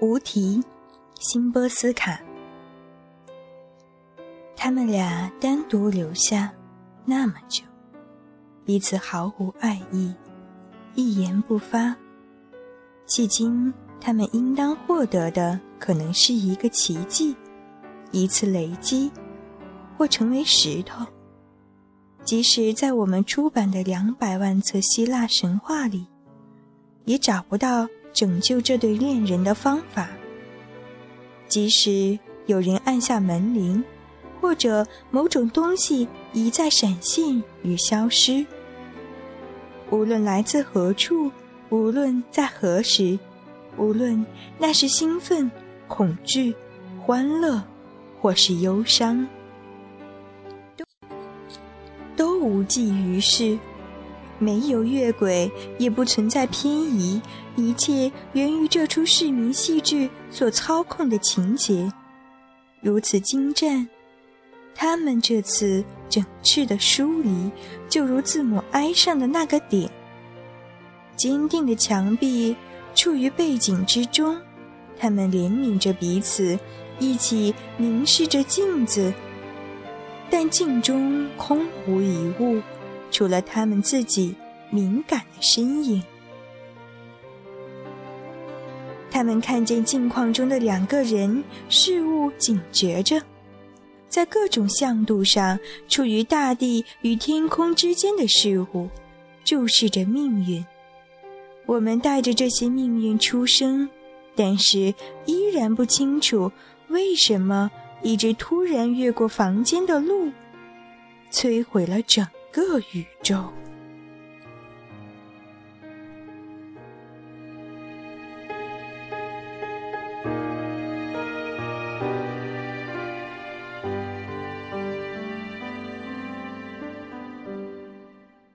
无题，辛波斯卡。他们俩单独留下那么久，彼此毫无爱意，一言不发。迄今，他们应当获得的可能是一个奇迹，一次雷击，或成为石头。即使在我们出版的两百万册希腊神话里，也找不到。拯救这对恋人的方法，即使有人按下门铃，或者某种东西一再闪现与消失，无论来自何处，无论在何时，无论那是兴奋、恐惧、欢乐，或是忧伤，都无济于事。没有越轨，也不存在偏移，一切源于这出市民戏剧所操控的情节，如此精湛。他们这次整饬的疏离，就如字母 I 上的那个点。坚定的墙壁处于背景之中，他们怜悯着彼此，一起凝视着镜子，但镜中空无一物。除了他们自己敏感的身影，他们看见镜框中的两个人事物，警觉着，在各种向度上处于大地与天空之间的事物，注视着命运。我们带着这些命运出生，但是依然不清楚为什么一只突然越过房间的鹿，摧毁了整。个宇宙。